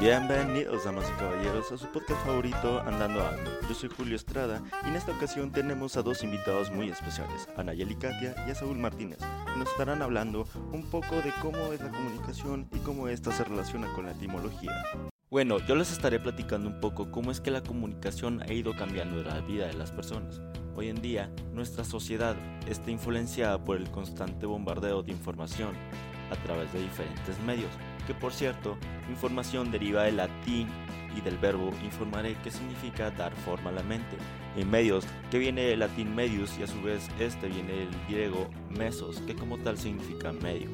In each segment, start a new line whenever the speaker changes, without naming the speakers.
Bienvenidos, damas y caballeros, a su podcast favorito Andando Ando. Yo soy Julio Estrada y en esta ocasión tenemos a dos invitados muy especiales, a Nayeli Katia y a Saúl Martínez, que nos estarán hablando un poco de cómo es la comunicación y cómo ésta se relaciona con la etimología. Bueno, yo les estaré platicando un poco cómo es que la comunicación ha ido cambiando la vida de las personas. Hoy en día, nuestra sociedad está influenciada por el constante bombardeo de información a través de diferentes medios, que por cierto, información deriva del latín y del verbo informaré que significa dar forma a la mente, en medios que viene del latín medius y a su vez este viene del griego mesos que como tal significa medio.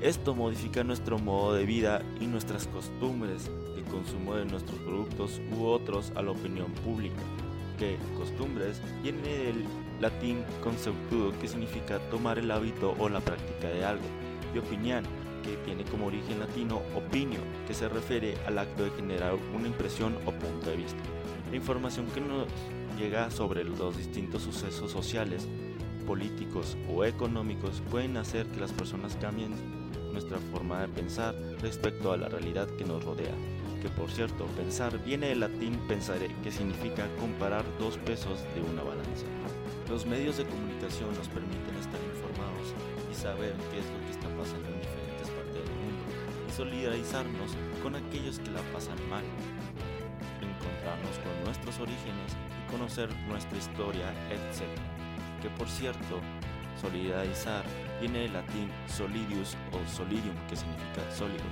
Esto modifica nuestro modo de vida y nuestras costumbres, el consumo de nuestros productos u otros a la opinión pública, que costumbres viene del latín conceptudo que significa tomar el hábito o la práctica de algo, y opinión que tiene como origen latino opinio, que se refiere al acto de generar una impresión o punto de vista. La información que nos llega sobre los distintos sucesos sociales, políticos o económicos pueden hacer que las personas cambien nuestra forma de pensar respecto a la realidad que nos rodea. Que por cierto, pensar viene del latín pensare, que significa comparar dos pesos de una balanza. Los medios de comunicación nos permiten estar informados y saber qué es lo que está pasando en diferentes partes del mundo y solidarizarnos con aquellos que la pasan mal, encontrarnos con nuestros orígenes y conocer nuestra historia, etc. Que por cierto, solidarizar viene del latín solidius o solidium, que significa sólido,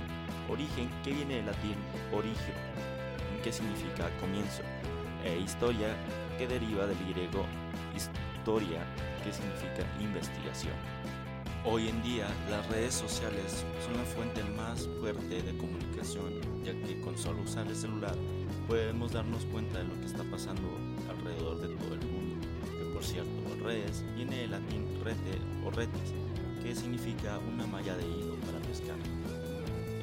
origen que viene del latín origen, que significa comienzo, e historia que deriva del griego historia, que significa investigación. Hoy en día las redes sociales son la fuente más fuerte de comunicación, ya que con solo usar el celular podemos darnos cuenta de lo que está pasando alrededor de todo el mundo. Que por cierto, redes viene del latín rete o retis, que significa una malla de hilo para pescar.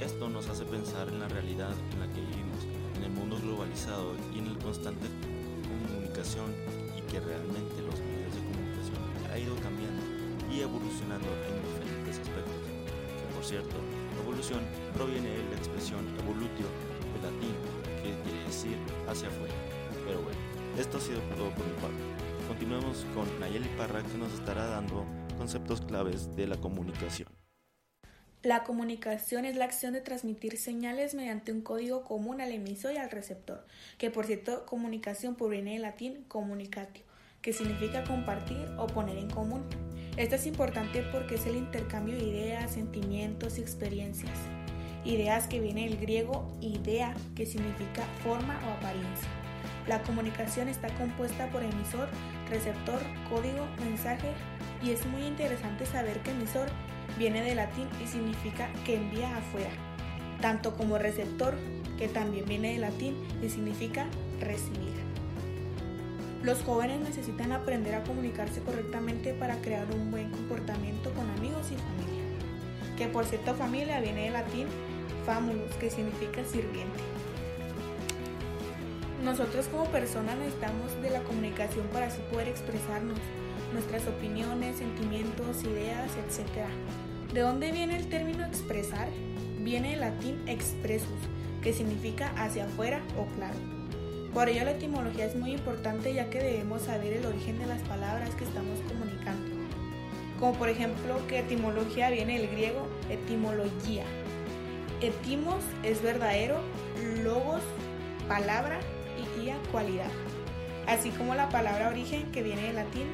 Esto nos hace pensar en la realidad en la que vivimos, en el mundo globalizado y en la constante comunicación y que realmente los evolucionando en diferentes aspectos. Que por cierto, evolución proviene de la expresión evolutio del latín, que quiere decir hacia afuera. Pero bueno, esto ha sido todo por mi parte. Continuemos con Nayeli Parra que nos estará dando conceptos claves de la comunicación.
La comunicación es la acción de transmitir señales mediante un código común al emisor y al receptor, que por cierto comunicación proviene del latín comunicatio, que significa compartir o poner en común. Esto es importante porque es el intercambio de ideas, sentimientos y experiencias. Ideas que viene del griego idea, que significa forma o apariencia. La comunicación está compuesta por emisor, receptor, código, mensaje y es muy interesante saber que emisor viene del latín y significa que envía afuera, tanto como receptor, que también viene del latín y significa recibir. Los jóvenes necesitan aprender a comunicarse correctamente para crear un buen comportamiento con amigos y familia. Que por cierto familia viene del latín famulus, que significa sirviente. Nosotros como personas necesitamos de la comunicación para así poder expresarnos, nuestras opiniones, sentimientos, ideas, etc. ¿De dónde viene el término expresar? Viene del latín expressus, que significa hacia afuera o claro. Por ello la etimología es muy importante ya que debemos saber el origen de las palabras que estamos comunicando. Como por ejemplo que etimología viene del griego etimología. Etimos es verdadero, logos, palabra y ia cualidad. Así como la palabra origen que viene del latín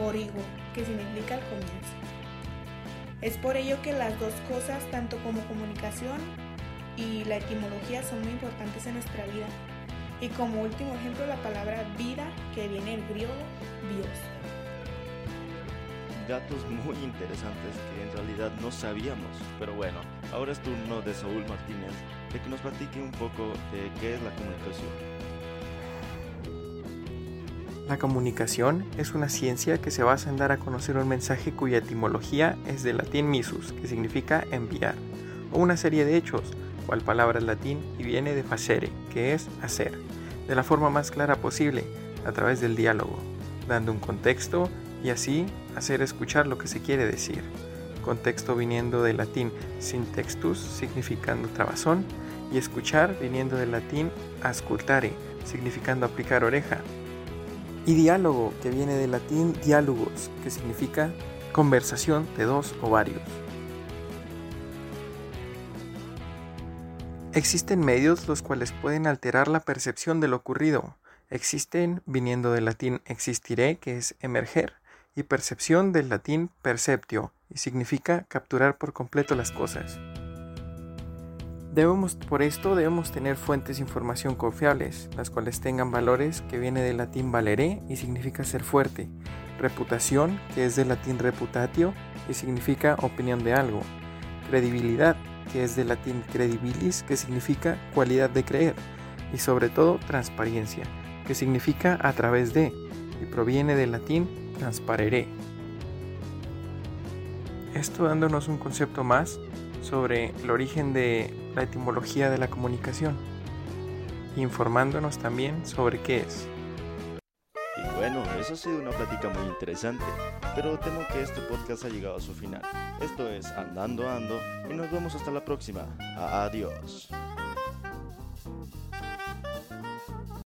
origo, que significa el comienzo. Es por ello que las dos cosas, tanto como comunicación y la etimología, son muy importantes en nuestra vida. Y como último ejemplo, la palabra vida, que viene del griego bios.
Datos muy interesantes que en realidad no sabíamos. Pero bueno, ahora es turno de Saúl Martínez de que nos platique un poco de qué es la comunicación.
La comunicación es una ciencia que se basa en dar a conocer un mensaje cuya etimología es del latín missus, que significa enviar, una serie de hechos, cual palabra latín y viene de facere, que es hacer, de la forma más clara posible, a través del diálogo, dando un contexto y así hacer escuchar lo que se quiere decir. Contexto viniendo del latín sin textus, significando trabazón, y escuchar viniendo del latín ascultare, significando aplicar oreja, y diálogo, que viene del latín diálogos, que significa conversación de dos o varios. Existen medios los cuales pueden alterar la percepción de lo ocurrido. Existen, viniendo del latín existiré, que es emerger, y percepción del latín perceptio, y significa capturar por completo las cosas. Debemos, por esto debemos tener fuentes de información confiables, las cuales tengan valores que viene del latín valeré y significa ser fuerte, reputación, que es del latín reputatio y significa opinión de algo, credibilidad, que es del latín credibilis, que significa cualidad de creer, y sobre todo transparencia, que significa a través de, y proviene del latín transparere. Esto dándonos un concepto más sobre el origen de la etimología de la comunicación, informándonos también sobre qué es.
Eso ha sido una plática muy interesante, pero temo que este podcast ha llegado a su final. Esto es Andando Ando y nos vemos hasta la próxima. Adiós.